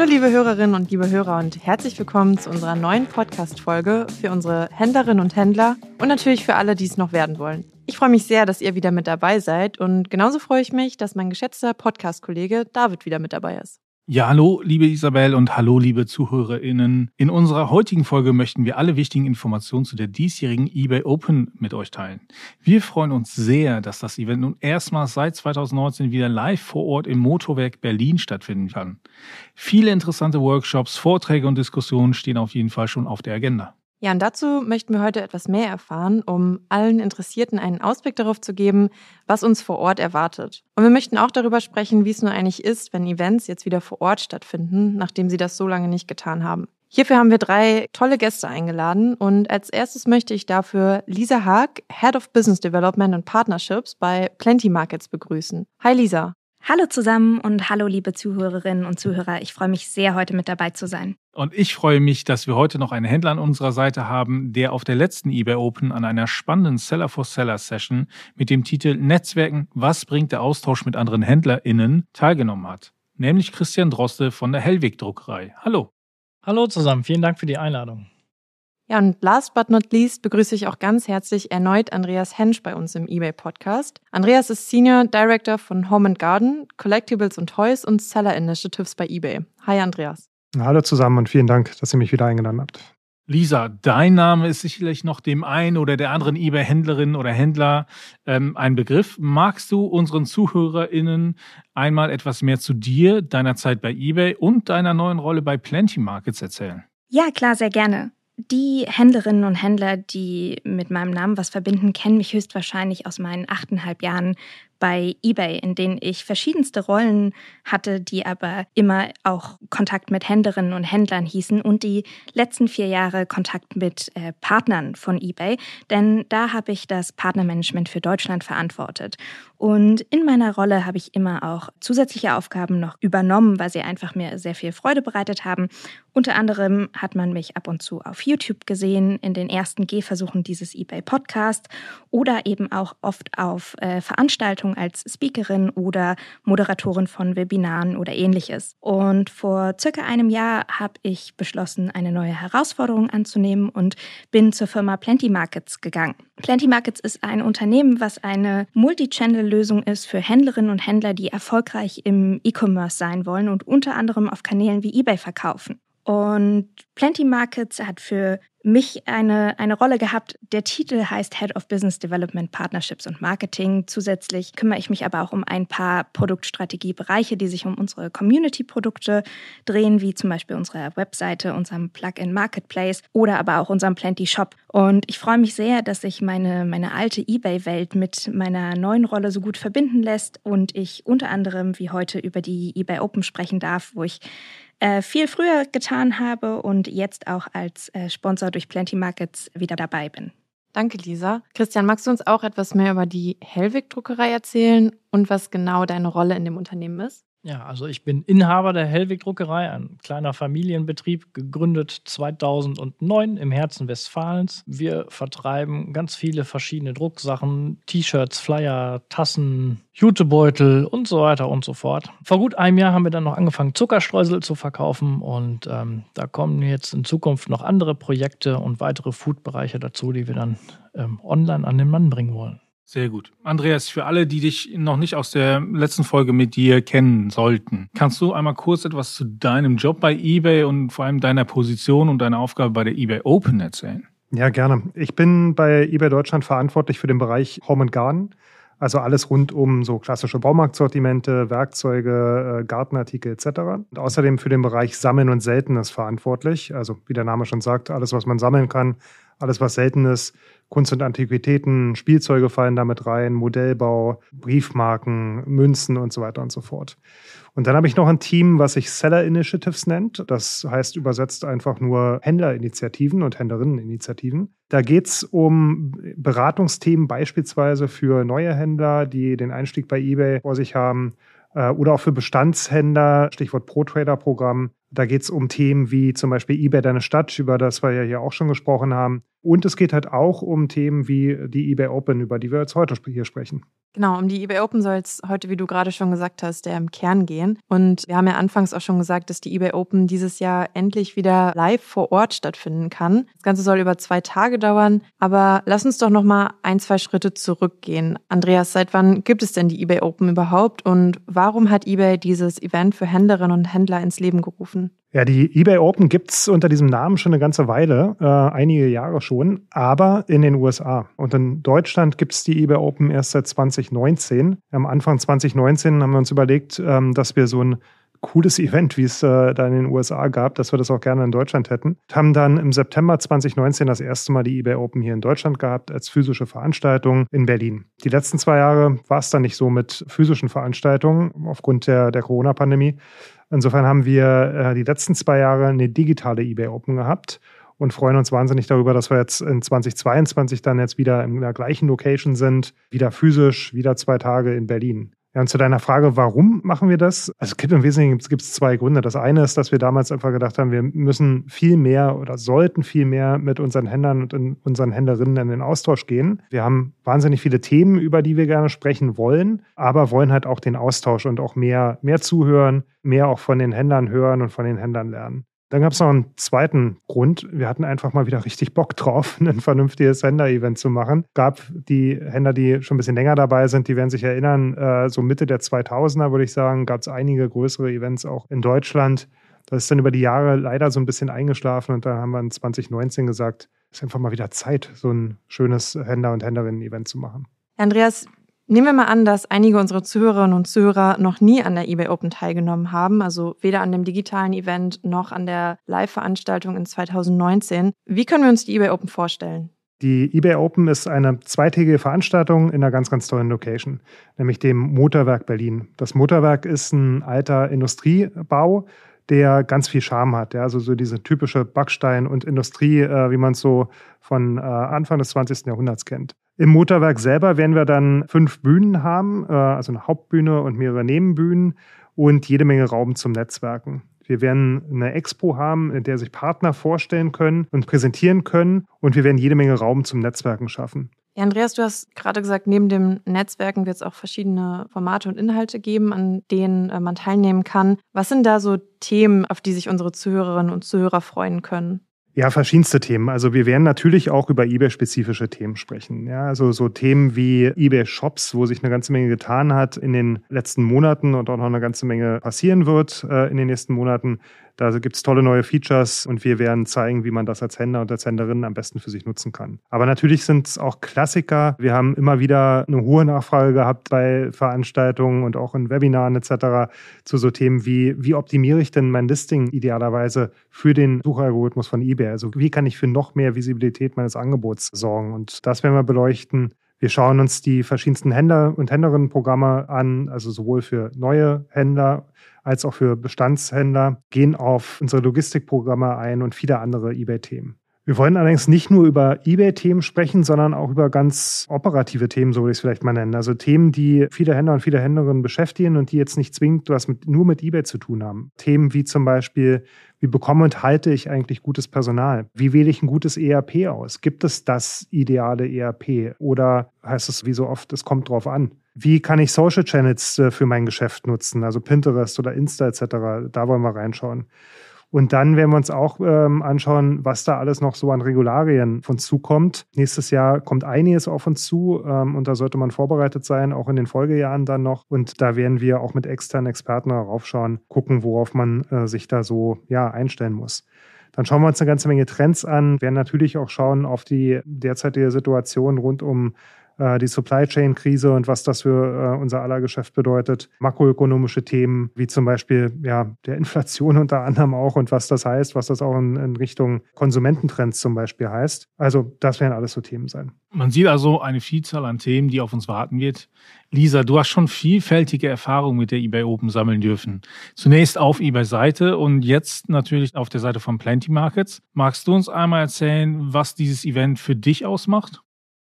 Hallo liebe Hörerinnen und liebe Hörer und herzlich willkommen zu unserer neuen Podcast-Folge für unsere Händlerinnen und Händler und natürlich für alle, die es noch werden wollen. Ich freue mich sehr, dass ihr wieder mit dabei seid und genauso freue ich mich, dass mein geschätzter Podcast-Kollege David wieder mit dabei ist. Ja, hallo, liebe Isabel und hallo, liebe ZuhörerInnen. In unserer heutigen Folge möchten wir alle wichtigen Informationen zu der diesjährigen eBay Open mit euch teilen. Wir freuen uns sehr, dass das Event nun erstmals seit 2019 wieder live vor Ort im Motorwerk Berlin stattfinden kann. Viele interessante Workshops, Vorträge und Diskussionen stehen auf jeden Fall schon auf der Agenda. Ja, und dazu möchten wir heute etwas mehr erfahren, um allen Interessierten einen Ausblick darauf zu geben, was uns vor Ort erwartet. Und wir möchten auch darüber sprechen, wie es nur eigentlich ist, wenn Events jetzt wieder vor Ort stattfinden, nachdem sie das so lange nicht getan haben. Hierfür haben wir drei tolle Gäste eingeladen und als erstes möchte ich dafür Lisa Haag, Head of Business Development and Partnerships bei Plenty Markets begrüßen. Hi Lisa. Hallo zusammen und hallo liebe Zuhörerinnen und Zuhörer. Ich freue mich sehr, heute mit dabei zu sein. Und ich freue mich, dass wir heute noch einen Händler an unserer Seite haben, der auf der letzten eBay Open an einer spannenden Seller for Seller Session mit dem Titel Netzwerken, was bringt der Austausch mit anderen HändlerInnen teilgenommen hat. Nämlich Christian Droste von der Hellweg Druckerei. Hallo. Hallo zusammen, vielen Dank für die Einladung. Ja, und last but not least begrüße ich auch ganz herzlich erneut Andreas Hensch bei uns im eBay Podcast. Andreas ist Senior Director von Home and Garden, Collectibles und Toys und Seller Initiatives bei eBay. Hi Andreas. Hallo zusammen und vielen Dank, dass ihr mich wieder eingeladen habt. Lisa, dein Name ist sicherlich noch dem einen oder der anderen eBay-Händlerin oder Händler ähm, ein Begriff. Magst du unseren ZuhörerInnen einmal etwas mehr zu dir, deiner Zeit bei eBay und deiner neuen Rolle bei Plenty Markets erzählen? Ja, klar, sehr gerne. Die Händlerinnen und Händler, die mit meinem Namen was verbinden, kennen mich höchstwahrscheinlich aus meinen achteinhalb Jahren bei eBay, in denen ich verschiedenste Rollen hatte, die aber immer auch Kontakt mit Händlerinnen und Händlern hießen und die letzten vier Jahre Kontakt mit äh, Partnern von eBay, denn da habe ich das Partnermanagement für Deutschland verantwortet. Und in meiner Rolle habe ich immer auch zusätzliche Aufgaben noch übernommen, weil sie einfach mir sehr viel Freude bereitet haben. Unter anderem hat man mich ab und zu auf YouTube gesehen, in den ersten Gehversuchen dieses eBay Podcast oder eben auch oft auf äh, Veranstaltungen Veranstaltungen als Speakerin oder Moderatorin von Webinaren oder ähnliches. Und vor circa einem Jahr habe ich beschlossen, eine neue Herausforderung anzunehmen und bin zur Firma Plenty Markets gegangen. Plenty Markets ist ein Unternehmen, was eine Multi-Channel-Lösung ist für Händlerinnen und Händler, die erfolgreich im E-Commerce sein wollen und unter anderem auf Kanälen wie eBay verkaufen. Und Plenty Markets hat für mich eine, eine Rolle gehabt. Der Titel heißt Head of Business Development, Partnerships und Marketing. Zusätzlich kümmere ich mich aber auch um ein paar Produktstrategiebereiche, die sich um unsere Community-Produkte drehen, wie zum Beispiel unsere Webseite, unserem Plugin Marketplace oder aber auch unserem Plenty Shop. Und ich freue mich sehr, dass sich meine, meine alte eBay-Welt mit meiner neuen Rolle so gut verbinden lässt und ich unter anderem wie heute über die eBay Open sprechen darf, wo ich äh, viel früher getan habe und jetzt auch als äh, Sponsor durch Plenty Markets wieder dabei bin. Danke, Lisa. Christian, magst du uns auch etwas mehr über die Hellwig-Druckerei erzählen und was genau deine Rolle in dem Unternehmen ist? Ja, also ich bin Inhaber der Hellwig Druckerei, ein kleiner Familienbetrieb, gegründet 2009 im Herzen Westfalens. Wir vertreiben ganz viele verschiedene Drucksachen, T-Shirts, Flyer, Tassen, Jutebeutel und so weiter und so fort. Vor gut einem Jahr haben wir dann noch angefangen, Zuckerstreusel zu verkaufen und ähm, da kommen jetzt in Zukunft noch andere Projekte und weitere Foodbereiche dazu, die wir dann ähm, online an den Mann bringen wollen. Sehr gut. Andreas, für alle, die dich noch nicht aus der letzten Folge mit dir kennen sollten, kannst du einmal kurz etwas zu deinem Job bei eBay und vor allem deiner Position und deiner Aufgabe bei der eBay Open erzählen? Ja, gerne. Ich bin bei eBay Deutschland verantwortlich für den Bereich Home and Garden. Also alles rund um so klassische Baumarktsortimente, Werkzeuge, äh, Gartenartikel etc. Und außerdem für den Bereich Sammeln und Seltenes verantwortlich. Also wie der Name schon sagt, alles, was man sammeln kann, alles, was selten ist, Kunst und Antiquitäten, Spielzeuge fallen damit rein, Modellbau, Briefmarken, Münzen und so weiter und so fort. Und dann habe ich noch ein Team, was sich Seller Initiatives nennt. Das heißt übersetzt einfach nur Händlerinitiativen und Händlerinneninitiativen. Da geht es um Beratungsthemen beispielsweise für neue Händler, die den Einstieg bei eBay vor sich haben äh, oder auch für Bestandshändler, Stichwort Pro-Trader-Programm. Da geht es um Themen wie zum Beispiel eBay Deine Stadt, über das wir ja hier auch schon gesprochen haben. Und es geht halt auch um Themen wie die eBay Open, über die wir jetzt heute hier sprechen. Genau, um die eBay Open soll es heute, wie du gerade schon gesagt hast, der im Kern gehen. Und wir haben ja anfangs auch schon gesagt, dass die eBay Open dieses Jahr endlich wieder live vor Ort stattfinden kann. Das Ganze soll über zwei Tage dauern. Aber lass uns doch noch mal ein, zwei Schritte zurückgehen. Andreas, seit wann gibt es denn die eBay Open überhaupt? Und warum hat eBay dieses Event für Händlerinnen und Händler ins Leben gerufen? Ja, die eBay Open gibt's unter diesem Namen schon eine ganze Weile, äh, einige Jahre schon, aber in den USA. Und in Deutschland gibt's die eBay Open erst seit 2019. Am Anfang 2019 haben wir uns überlegt, ähm, dass wir so ein cooles Event, wie es äh, da in den USA gab, dass wir das auch gerne in Deutschland hätten. Haben dann im September 2019 das erste Mal die eBay Open hier in Deutschland gehabt als physische Veranstaltung in Berlin. Die letzten zwei Jahre war es dann nicht so mit physischen Veranstaltungen aufgrund der, der Corona-Pandemie. Insofern haben wir äh, die letzten zwei Jahre eine digitale eBay Open gehabt und freuen uns wahnsinnig darüber, dass wir jetzt in 2022 dann jetzt wieder in der gleichen Location sind, wieder physisch, wieder zwei Tage in Berlin. Ja, und zu deiner Frage, warum machen wir das? Also es gibt im Wesentlichen gibt es zwei Gründe. Das eine ist, dass wir damals einfach gedacht haben, wir müssen viel mehr oder sollten viel mehr mit unseren Händlern und unseren Händlerinnen in den Austausch gehen. Wir haben wahnsinnig viele Themen, über die wir gerne sprechen wollen, aber wollen halt auch den Austausch und auch mehr, mehr zuhören, mehr auch von den Händlern hören und von den Händlern lernen. Dann gab es noch einen zweiten Grund. Wir hatten einfach mal wieder richtig Bock drauf, ein vernünftiges Händler-Event zu machen. Gab die Händler, die schon ein bisschen länger dabei sind, die werden sich erinnern, äh, so Mitte der 2000er würde ich sagen, gab es einige größere Events auch in Deutschland. Das ist dann über die Jahre leider so ein bisschen eingeschlafen und da haben wir in 2019 gesagt, es ist einfach mal wieder Zeit, so ein schönes Händler- und Händlerinnen-Event zu machen. Andreas, Nehmen wir mal an, dass einige unserer Zuhörerinnen und Zuhörer noch nie an der eBay Open teilgenommen haben, also weder an dem digitalen Event noch an der Live-Veranstaltung in 2019. Wie können wir uns die eBay Open vorstellen? Die eBay Open ist eine zweitägige Veranstaltung in einer ganz, ganz tollen Location, nämlich dem Motorwerk Berlin. Das Motorwerk ist ein alter Industriebau, der ganz viel Charme hat. Ja? Also so diese typische Backstein- und Industrie, äh, wie man es so von äh, Anfang des 20. Jahrhunderts kennt. Im Motorwerk selber werden wir dann fünf Bühnen haben, äh, also eine Hauptbühne und mehrere Nebenbühnen und jede Menge Raum zum Netzwerken. Wir werden eine Expo haben, in der sich Partner vorstellen können und präsentieren können. Und wir werden jede Menge Raum zum Netzwerken schaffen. Ja, Andreas, du hast gerade gesagt, neben dem Netzwerken wird es auch verschiedene Formate und Inhalte geben, an denen äh, man teilnehmen kann. Was sind da so Themen, auf die sich unsere Zuhörerinnen und Zuhörer freuen können? Ja, verschiedenste Themen. Also wir werden natürlich auch über eBay-spezifische Themen sprechen. Ja, also so Themen wie eBay-Shops, wo sich eine ganze Menge getan hat in den letzten Monaten und auch noch eine ganze Menge passieren wird äh, in den nächsten Monaten. Da gibt es tolle neue Features und wir werden zeigen, wie man das als Händler und als Händlerin am besten für sich nutzen kann. Aber natürlich sind es auch Klassiker. Wir haben immer wieder eine hohe Nachfrage gehabt bei Veranstaltungen und auch in Webinaren etc. zu so Themen wie, wie optimiere ich denn mein Listing idealerweise für den Suchalgorithmus von eBay? Also wie kann ich für noch mehr Visibilität meines Angebots sorgen? Und das werden wir beleuchten. Wir schauen uns die verschiedensten Händler- und Händlerinnenprogramme an, also sowohl für neue Händler als auch für Bestandshändler, gehen auf unsere Logistikprogramme ein und viele andere eBay-Themen. Wir wollen allerdings nicht nur über eBay-Themen sprechen, sondern auch über ganz operative Themen, so würde ich es vielleicht mal nennen. Also Themen, die viele Händler und viele Händlerinnen beschäftigen und die jetzt nicht zwingend was mit, nur mit eBay zu tun haben. Themen wie zum Beispiel, wie bekomme und halte ich eigentlich gutes Personal? Wie wähle ich ein gutes ERP aus? Gibt es das ideale ERP? Oder heißt es wie so oft, es kommt drauf an? Wie kann ich Social Channels äh, für mein Geschäft nutzen, also Pinterest oder Insta etc. Da wollen wir reinschauen. Und dann werden wir uns auch ähm, anschauen, was da alles noch so an Regularien von zukommt. Nächstes Jahr kommt einiges auf uns zu ähm, und da sollte man vorbereitet sein, auch in den Folgejahren dann noch. Und da werden wir auch mit externen Experten darauf schauen, gucken, worauf man äh, sich da so ja, einstellen muss. Dann schauen wir uns eine ganze Menge Trends an, werden natürlich auch schauen auf die derzeitige Situation rund um die Supply Chain Krise und was das für äh, unser aller Geschäft bedeutet, makroökonomische Themen wie zum Beispiel ja, der Inflation unter anderem auch und was das heißt, was das auch in, in Richtung Konsumententrends zum Beispiel heißt. Also das werden alles so Themen sein. Man sieht also eine Vielzahl an Themen, die auf uns warten wird. Lisa, du hast schon vielfältige Erfahrungen mit der eBay Open sammeln dürfen. Zunächst auf eBay-Seite und jetzt natürlich auf der Seite von Plenty Markets. Magst du uns einmal erzählen, was dieses Event für dich ausmacht?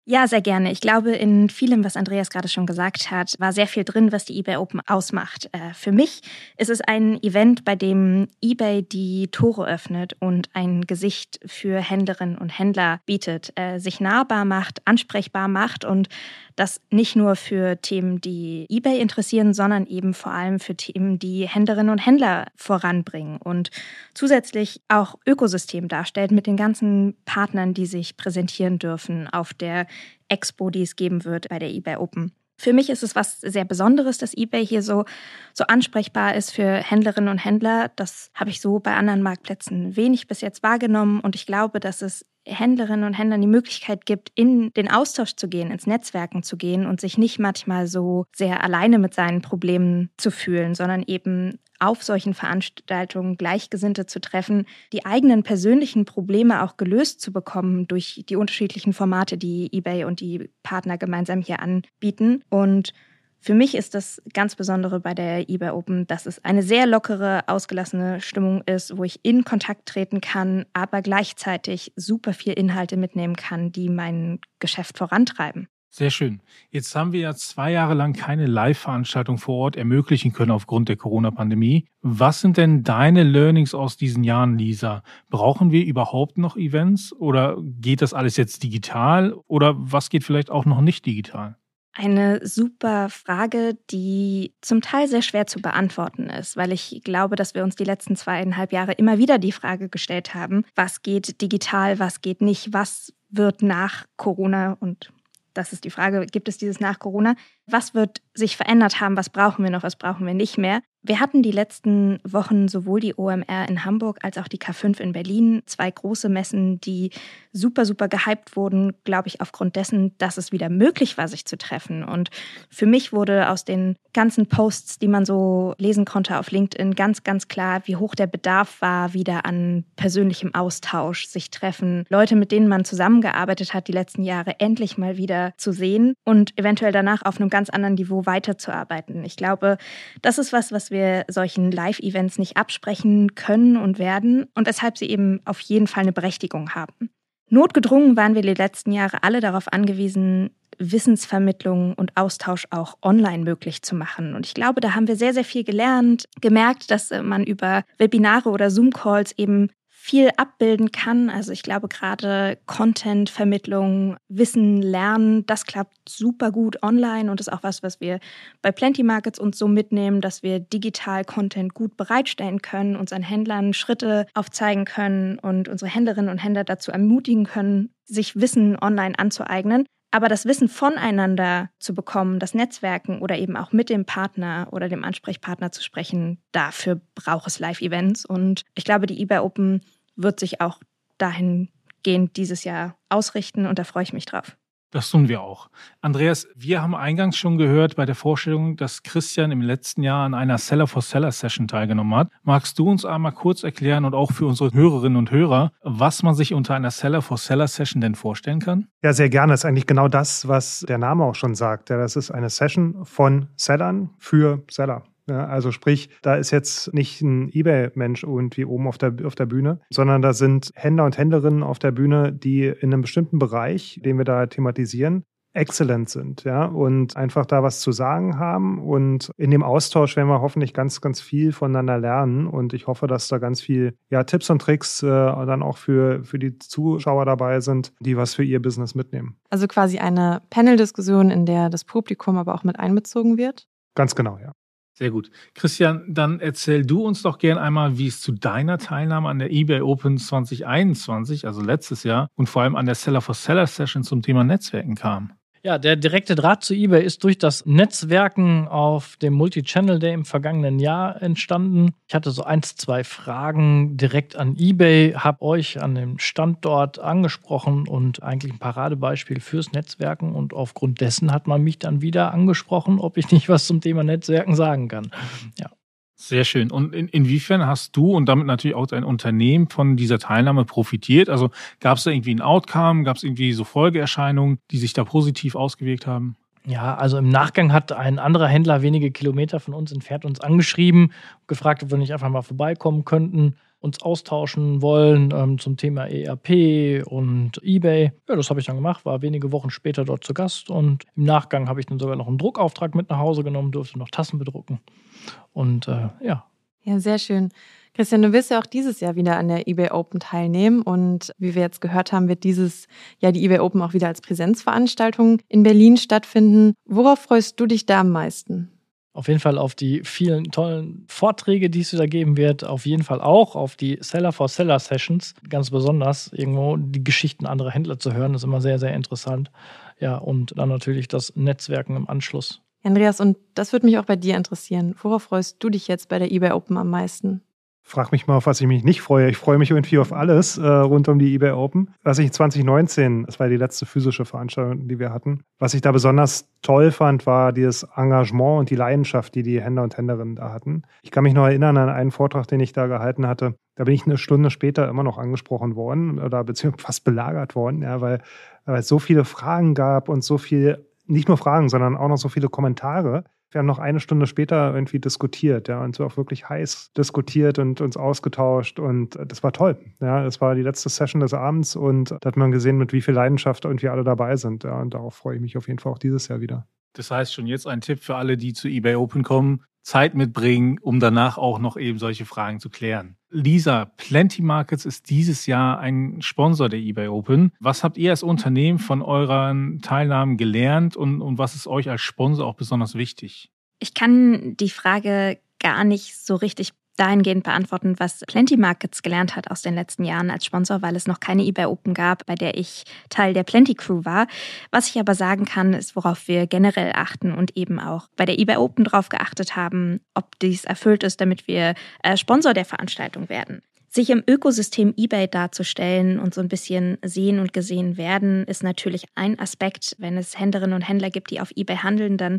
Ja, sehr gerne. Ich glaube, in vielem, was Andreas gerade schon gesagt hat, war sehr viel drin, was die eBay Open ausmacht. Äh, für mich ist es ein Event, bei dem eBay die Tore öffnet und ein Gesicht für Händlerinnen und Händler bietet, äh, sich nahbar macht, ansprechbar macht und das nicht nur für Themen, die eBay interessieren, sondern eben vor allem für Themen, die Händlerinnen und Händler voranbringen und zusätzlich auch Ökosystem darstellt mit den ganzen Partnern, die sich präsentieren dürfen auf der Expo, die es geben wird bei der eBay Open. Für mich ist es was sehr Besonderes, dass eBay hier so, so ansprechbar ist für Händlerinnen und Händler. Das habe ich so bei anderen Marktplätzen wenig bis jetzt wahrgenommen. Und ich glaube, dass es Händlerinnen und Händlern die Möglichkeit gibt, in den Austausch zu gehen, ins Netzwerken zu gehen und sich nicht manchmal so sehr alleine mit seinen Problemen zu fühlen, sondern eben auf solchen Veranstaltungen Gleichgesinnte zu treffen, die eigenen persönlichen Probleme auch gelöst zu bekommen durch die unterschiedlichen Formate, die eBay und die Partner gemeinsam hier anbieten. Und für mich ist das ganz Besondere bei der eBay Open, dass es eine sehr lockere, ausgelassene Stimmung ist, wo ich in Kontakt treten kann, aber gleichzeitig super viel Inhalte mitnehmen kann, die mein Geschäft vorantreiben. Sehr schön. Jetzt haben wir ja zwei Jahre lang keine Live-Veranstaltung vor Ort ermöglichen können aufgrund der Corona-Pandemie. Was sind denn deine Learnings aus diesen Jahren, Lisa? Brauchen wir überhaupt noch Events oder geht das alles jetzt digital oder was geht vielleicht auch noch nicht digital? Eine super Frage, die zum Teil sehr schwer zu beantworten ist, weil ich glaube, dass wir uns die letzten zweieinhalb Jahre immer wieder die Frage gestellt haben, was geht digital, was geht nicht, was wird nach Corona und das ist die Frage, gibt es dieses nach Corona? Was wird sich verändert haben? Was brauchen wir noch? Was brauchen wir nicht mehr? Wir hatten die letzten Wochen sowohl die OMR in Hamburg als auch die K5 in Berlin, zwei große Messen, die super, super gehypt wurden, glaube ich, aufgrund dessen, dass es wieder möglich war, sich zu treffen. Und für mich wurde aus den ganzen Posts, die man so lesen konnte auf LinkedIn, ganz, ganz klar, wie hoch der Bedarf war, wieder an persönlichem Austausch, sich treffen, Leute, mit denen man zusammengearbeitet hat, die letzten Jahre endlich mal wieder zu sehen und eventuell danach auf einem ganz anderen Niveau weiterzuarbeiten. Ich glaube, das ist was, was wir solchen Live-Events nicht absprechen können und werden und weshalb sie eben auf jeden Fall eine Berechtigung haben. Notgedrungen waren wir die letzten Jahre alle darauf angewiesen, Wissensvermittlung und Austausch auch online möglich zu machen. Und ich glaube, da haben wir sehr, sehr viel gelernt, gemerkt, dass man über Webinare oder Zoom-Calls eben viel abbilden kann. Also ich glaube gerade Content, Vermittlung, Wissen, Lernen, das klappt super gut online und ist auch was, was wir bei Plenty Markets uns so mitnehmen, dass wir digital Content gut bereitstellen können, unseren Händlern Schritte aufzeigen können und unsere Händlerinnen und Händler dazu ermutigen können, sich Wissen online anzueignen. Aber das Wissen voneinander zu bekommen, das Netzwerken oder eben auch mit dem Partner oder dem Ansprechpartner zu sprechen, dafür braucht es Live-Events. Und ich glaube, die eBay Open wird sich auch dahingehend dieses Jahr ausrichten und da freue ich mich drauf. Das tun wir auch. Andreas, wir haben eingangs schon gehört bei der Vorstellung, dass Christian im letzten Jahr an einer Seller for Seller Session teilgenommen hat. Magst du uns einmal kurz erklären und auch für unsere Hörerinnen und Hörer, was man sich unter einer Seller for Seller Session denn vorstellen kann? Ja, sehr gerne. Das ist eigentlich genau das, was der Name auch schon sagt. Ja, das ist eine Session von Sellern für Seller. Ja, also sprich, da ist jetzt nicht ein Ebay-Mensch irgendwie oben auf der, auf der Bühne, sondern da sind Händler und Händlerinnen auf der Bühne, die in einem bestimmten Bereich, den wir da thematisieren, exzellent sind, ja, und einfach da was zu sagen haben. Und in dem Austausch werden wir hoffentlich ganz, ganz viel voneinander lernen. Und ich hoffe, dass da ganz viel ja, Tipps und Tricks äh, dann auch für, für die Zuschauer dabei sind, die was für ihr Business mitnehmen. Also quasi eine Panel-Diskussion, in der das Publikum aber auch mit einbezogen wird? Ganz genau, ja. Sehr gut. Christian, dann erzähl du uns doch gern einmal, wie es zu deiner Teilnahme an der eBay Open 2021, also letztes Jahr, und vor allem an der Seller for Seller Session zum Thema Netzwerken kam. Ja, der direkte Draht zu eBay ist durch das Netzwerken auf dem Multi-Channel Day im vergangenen Jahr entstanden. Ich hatte so eins, zwei Fragen direkt an eBay, habe euch an dem Standort angesprochen und eigentlich ein Paradebeispiel fürs Netzwerken. Und aufgrund dessen hat man mich dann wieder angesprochen, ob ich nicht was zum Thema Netzwerken sagen kann. Ja. Sehr schön. Und in, inwiefern hast du und damit natürlich auch dein Unternehmen von dieser Teilnahme profitiert? Also gab es da irgendwie ein Outcome? Gab es irgendwie so Folgeerscheinungen, die sich da positiv ausgewirkt haben? Ja, also im Nachgang hat ein anderer Händler wenige Kilometer von uns entfernt uns angeschrieben, gefragt, ob wir nicht einfach mal vorbeikommen könnten. Uns austauschen wollen ähm, zum Thema ERP und eBay. Ja, das habe ich dann gemacht, war wenige Wochen später dort zu Gast und im Nachgang habe ich dann sogar noch einen Druckauftrag mit nach Hause genommen, durfte noch Tassen bedrucken und äh, ja. Ja, sehr schön. Christian, du wirst ja auch dieses Jahr wieder an der eBay Open teilnehmen und wie wir jetzt gehört haben, wird dieses Jahr die eBay Open auch wieder als Präsenzveranstaltung in Berlin stattfinden. Worauf freust du dich da am meisten? Auf jeden Fall auf die vielen tollen Vorträge, die es da geben wird. Auf jeden Fall auch auf die Seller for Seller Sessions. Ganz besonders irgendwo die Geschichten anderer Händler zu hören, ist immer sehr, sehr interessant. Ja, und dann natürlich das Netzwerken im Anschluss. Andreas, und das würde mich auch bei dir interessieren. Worauf freust du dich jetzt bei der eBay Open am meisten? Frag mich mal, auf was ich mich nicht freue. Ich freue mich irgendwie auf alles äh, rund um die eBay Open. Was ich 2019, das war die letzte physische Veranstaltung, die wir hatten, was ich da besonders toll fand, war dieses Engagement und die Leidenschaft, die die Händler und Händlerinnen da hatten. Ich kann mich noch erinnern an einen Vortrag, den ich da gehalten hatte. Da bin ich eine Stunde später immer noch angesprochen worden oder beziehungsweise fast belagert worden, ja, weil, weil es so viele Fragen gab und so viel, nicht nur Fragen, sondern auch noch so viele Kommentare wir haben noch eine Stunde später irgendwie diskutiert, ja, und so auch wirklich heiß diskutiert und uns ausgetauscht und das war toll. Ja, es war die letzte Session des Abends und da hat man gesehen, mit wie viel Leidenschaft irgendwie alle dabei sind. Ja, und darauf freue ich mich auf jeden Fall auch dieses Jahr wieder. Das heißt schon jetzt ein Tipp für alle, die zu eBay Open kommen. Zeit mitbringen, um danach auch noch eben solche Fragen zu klären. Lisa, Plenty Markets ist dieses Jahr ein Sponsor der eBay Open. Was habt ihr als Unternehmen von euren Teilnahmen gelernt und, und was ist euch als Sponsor auch besonders wichtig? Ich kann die Frage gar nicht so richtig dahingehend beantworten, was Plenty Markets gelernt hat aus den letzten Jahren als Sponsor, weil es noch keine eBay Open gab, bei der ich Teil der Plenty Crew war. Was ich aber sagen kann, ist, worauf wir generell achten und eben auch bei der eBay Open drauf geachtet haben, ob dies erfüllt ist, damit wir äh, Sponsor der Veranstaltung werden. Sich im Ökosystem eBay darzustellen und so ein bisschen sehen und gesehen werden, ist natürlich ein Aspekt. Wenn es Händlerinnen und Händler gibt, die auf eBay handeln, dann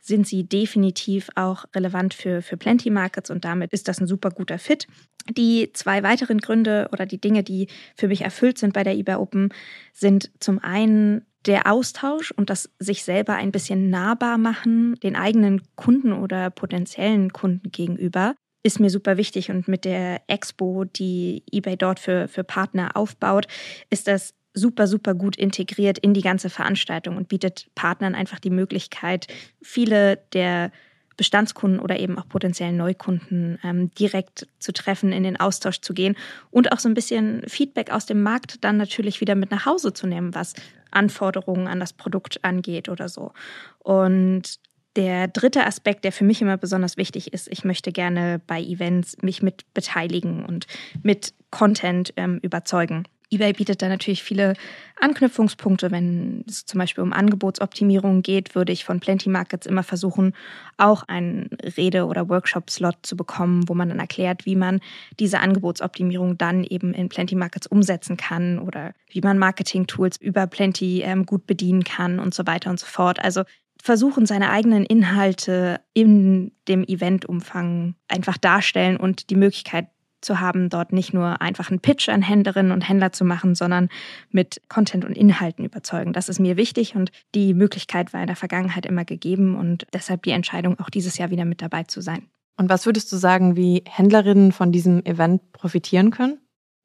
sind sie definitiv auch relevant für, für Plenty Markets und damit ist das ein super guter Fit. Die zwei weiteren Gründe oder die Dinge, die für mich erfüllt sind bei der eBay Open, sind zum einen der Austausch und das sich selber ein bisschen nahbar machen, den eigenen Kunden oder potenziellen Kunden gegenüber ist mir super wichtig. Und mit der Expo, die eBay dort für, für Partner aufbaut, ist das super, super gut integriert in die ganze Veranstaltung und bietet Partnern einfach die Möglichkeit, viele der Bestandskunden oder eben auch potenziellen Neukunden ähm, direkt zu treffen, in den Austausch zu gehen und auch so ein bisschen Feedback aus dem Markt dann natürlich wieder mit nach Hause zu nehmen, was Anforderungen an das Produkt angeht oder so. Und der dritte Aspekt, der für mich immer besonders wichtig ist, ich möchte gerne bei Events mich mit beteiligen und mit Content ähm, überzeugen. eBay bietet da natürlich viele Anknüpfungspunkte. Wenn es zum Beispiel um Angebotsoptimierung geht, würde ich von Plenty Markets immer versuchen, auch einen Rede- oder Workshop-Slot zu bekommen, wo man dann erklärt, wie man diese Angebotsoptimierung dann eben in Plenty Markets umsetzen kann oder wie man Marketing-Tools über Plenty ähm, gut bedienen kann und so weiter und so fort. Also versuchen, seine eigenen Inhalte in dem Eventumfang einfach darstellen und die Möglichkeit zu haben, dort nicht nur einfach einen Pitch an Händlerinnen und Händler zu machen, sondern mit Content und Inhalten überzeugen. Das ist mir wichtig und die Möglichkeit war in der Vergangenheit immer gegeben und deshalb die Entscheidung, auch dieses Jahr wieder mit dabei zu sein. Und was würdest du sagen, wie Händlerinnen von diesem Event profitieren können?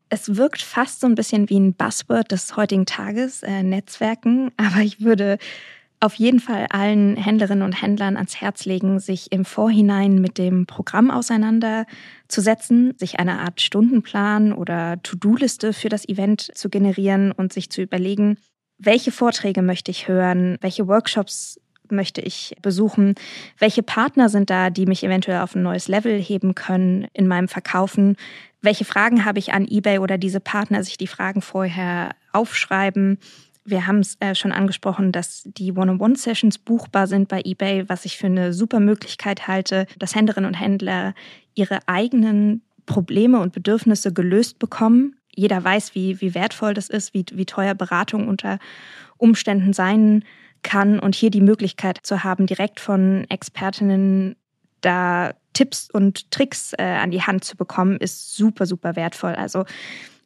Es wirkt fast so ein bisschen wie ein Buzzword des heutigen Tages, äh, Netzwerken, aber ich würde auf jeden Fall allen Händlerinnen und Händlern ans Herz legen, sich im Vorhinein mit dem Programm auseinanderzusetzen, sich eine Art Stundenplan oder To-Do-Liste für das Event zu generieren und sich zu überlegen, welche Vorträge möchte ich hören, welche Workshops möchte ich besuchen, welche Partner sind da, die mich eventuell auf ein neues Level heben können in meinem Verkaufen, welche Fragen habe ich an eBay oder diese Partner sich die Fragen vorher aufschreiben wir haben es äh, schon angesprochen, dass die One-on-One-Sessions buchbar sind bei eBay, was ich für eine super Möglichkeit halte, dass Händlerinnen und Händler ihre eigenen Probleme und Bedürfnisse gelöst bekommen. Jeder weiß, wie, wie wertvoll das ist, wie, wie teuer Beratung unter Umständen sein kann und hier die Möglichkeit zu haben, direkt von Expertinnen da Tipps und Tricks äh, an die Hand zu bekommen, ist super, super wertvoll. Also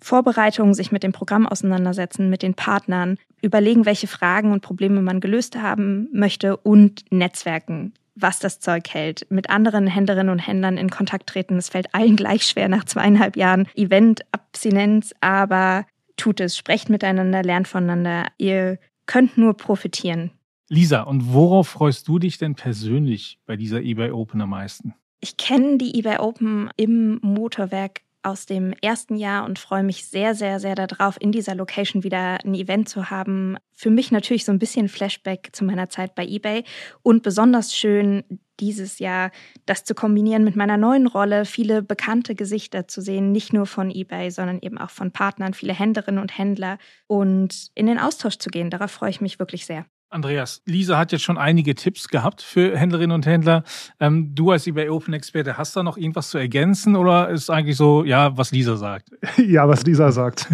Vorbereitung, sich mit dem Programm auseinandersetzen, mit den Partnern, überlegen, welche Fragen und Probleme man gelöst haben möchte und Netzwerken. was das Zeug hält. Mit anderen Händlerinnen und Händlern in Kontakt treten. Es fällt allen gleich schwer nach zweieinhalb Jahren Event-Abstinenz, aber tut es, sprecht miteinander, lernt voneinander. Ihr könnt nur profitieren. Lisa, und worauf freust du dich denn persönlich bei dieser eBay Open am meisten? Ich kenne die eBay Open im Motorwerk aus dem ersten Jahr und freue mich sehr, sehr, sehr darauf, in dieser Location wieder ein Event zu haben. Für mich natürlich so ein bisschen Flashback zu meiner Zeit bei eBay und besonders schön dieses Jahr das zu kombinieren mit meiner neuen Rolle, viele bekannte Gesichter zu sehen, nicht nur von eBay, sondern eben auch von Partnern, viele Händlerinnen und Händler und in den Austausch zu gehen. Darauf freue ich mich wirklich sehr. Andreas, Lisa hat jetzt schon einige Tipps gehabt für Händlerinnen und Händler. Ähm, du als eBay Open Experte, hast da noch irgendwas zu ergänzen oder ist eigentlich so, ja, was Lisa sagt? Ja, was Lisa sagt.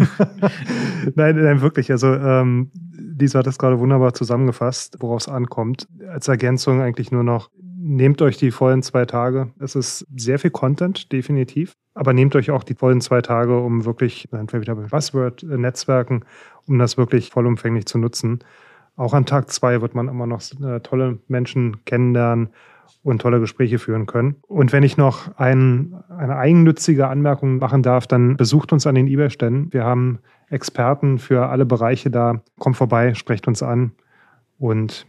nein, nein, wirklich. Also ähm, Lisa hat das gerade wunderbar zusammengefasst, worauf es ankommt. Als Ergänzung eigentlich nur noch, nehmt euch die vollen zwei Tage. Es ist sehr viel Content, definitiv. Aber nehmt euch auch die vollen zwei Tage, um wirklich, dann wieder bei Buzzword-Netzwerken, um das wirklich vollumfänglich zu nutzen. Auch an Tag zwei wird man immer noch äh, tolle Menschen kennenlernen und tolle Gespräche führen können. Und wenn ich noch ein, eine eigennützige Anmerkung machen darf, dann besucht uns an den eBay-Ständen. Wir haben Experten für alle Bereiche da. Kommt vorbei, sprecht uns an. Und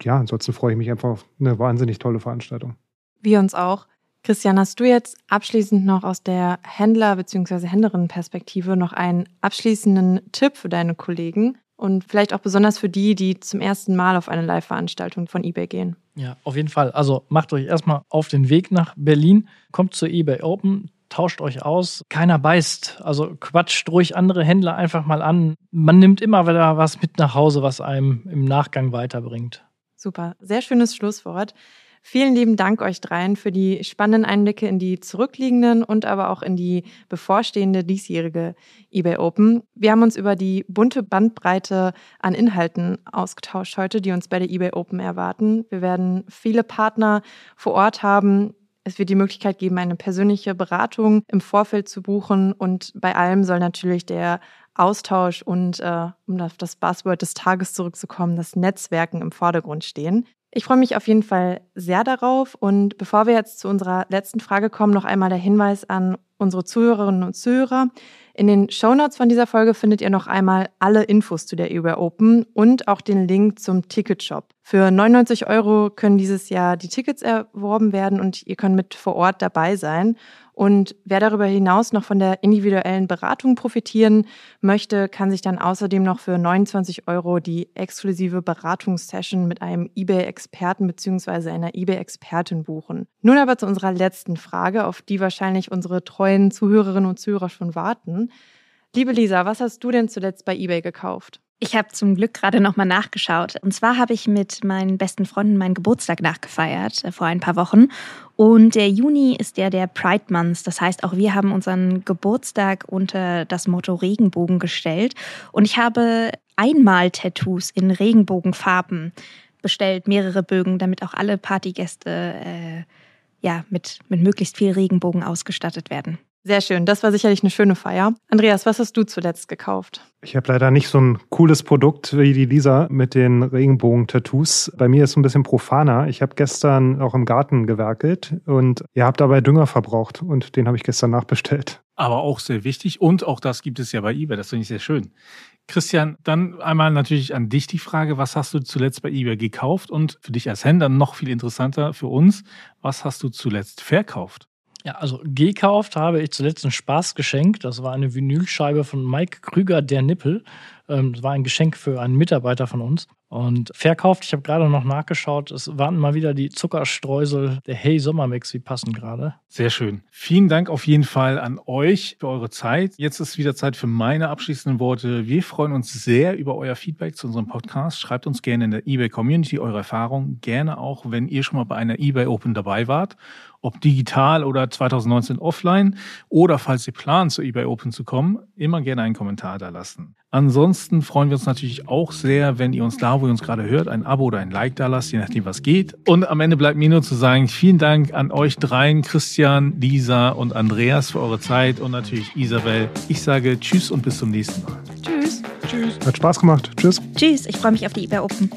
ja, ansonsten freue ich mich einfach auf eine wahnsinnig tolle Veranstaltung. Wir uns auch. Christian, hast du jetzt abschließend noch aus der Händler- bzw. Händlerinnen-Perspektive noch einen abschließenden Tipp für deine Kollegen? Und vielleicht auch besonders für die, die zum ersten Mal auf eine Live-Veranstaltung von eBay gehen. Ja, auf jeden Fall. Also macht euch erstmal auf den Weg nach Berlin, kommt zur eBay Open, tauscht euch aus. Keiner beißt. Also quatscht ruhig andere Händler einfach mal an. Man nimmt immer wieder was mit nach Hause, was einem im Nachgang weiterbringt. Super. Sehr schönes Schlusswort. Vielen lieben Dank euch dreien für die spannenden Einblicke in die zurückliegenden und aber auch in die bevorstehende diesjährige eBay Open. Wir haben uns über die bunte Bandbreite an Inhalten ausgetauscht heute, die uns bei der eBay Open erwarten. Wir werden viele Partner vor Ort haben. Es wird die Möglichkeit geben, eine persönliche Beratung im Vorfeld zu buchen und bei allem soll natürlich der Austausch und, äh, um auf das Buzzword des Tages zurückzukommen, das Netzwerken im Vordergrund stehen. Ich freue mich auf jeden Fall sehr darauf. Und bevor wir jetzt zu unserer letzten Frage kommen, noch einmal der Hinweis an unsere Zuhörerinnen und Zuhörer. In den Shownotes von dieser Folge findet ihr noch einmal alle Infos zu der eBay Open und auch den Link zum Ticketshop. Für 99 Euro können dieses Jahr die Tickets erworben werden und ihr könnt mit vor Ort dabei sein. Und wer darüber hinaus noch von der individuellen Beratung profitieren möchte, kann sich dann außerdem noch für 29 Euro die exklusive Beratungssession mit einem eBay-Experten bzw. einer eBay-Expertin buchen. Nun aber zu unserer letzten Frage, auf die wahrscheinlich unsere treuen Zuhörerinnen und Zuhörer schon warten. Liebe Lisa, was hast du denn zuletzt bei eBay gekauft? Ich habe zum Glück gerade nochmal nachgeschaut. Und zwar habe ich mit meinen besten Freunden meinen Geburtstag nachgefeiert äh, vor ein paar Wochen. Und der Juni ist der der Pride Month. Das heißt, auch wir haben unseren Geburtstag unter das Motto Regenbogen gestellt. Und ich habe einmal Tattoos in Regenbogenfarben bestellt, mehrere Bögen, damit auch alle Partygäste äh, ja, mit, mit möglichst viel Regenbogen ausgestattet werden. Sehr schön, das war sicherlich eine schöne Feier. Andreas, was hast du zuletzt gekauft? Ich habe leider nicht so ein cooles Produkt wie die Lisa mit den Regenbogen-Tattoos. Bei mir ist es ein bisschen profaner. Ich habe gestern auch im Garten gewerkelt und ihr habt dabei Dünger verbraucht und den habe ich gestern nachbestellt. Aber auch sehr wichtig und auch das gibt es ja bei eBay. Das finde ich sehr schön. Christian, dann einmal natürlich an dich die Frage, was hast du zuletzt bei eBay gekauft und für dich als Händler noch viel interessanter für uns, was hast du zuletzt verkauft? Ja, also gekauft habe ich zuletzt ein Spaßgeschenk. Das war eine Vinylscheibe von Mike Krüger, der Nippel. Ähm, das war ein Geschenk für einen Mitarbeiter von uns. Und verkauft, ich habe gerade noch nachgeschaut, es waren mal wieder die Zuckerstreusel der Hey Sommermix, die passen gerade. Sehr schön. Vielen Dank auf jeden Fall an euch für eure Zeit. Jetzt ist wieder Zeit für meine abschließenden Worte. Wir freuen uns sehr über euer Feedback zu unserem Podcast. Schreibt uns gerne in der eBay Community eure Erfahrungen. Gerne auch, wenn ihr schon mal bei einer eBay Open dabei wart ob digital oder 2019 offline oder falls ihr plant, zu eBay Open zu kommen, immer gerne einen Kommentar da lassen. Ansonsten freuen wir uns natürlich auch sehr, wenn ihr uns da, wo ihr uns gerade hört, ein Abo oder ein Like da lasst, je nachdem, was geht. Und am Ende bleibt mir nur zu sagen, vielen Dank an euch dreien, Christian, Lisa und Andreas für eure Zeit und natürlich Isabel. Ich sage Tschüss und bis zum nächsten Mal. Tschüss. Tschüss. Hat Spaß gemacht. Tschüss. Tschüss. Ich freue mich auf die eBay Open.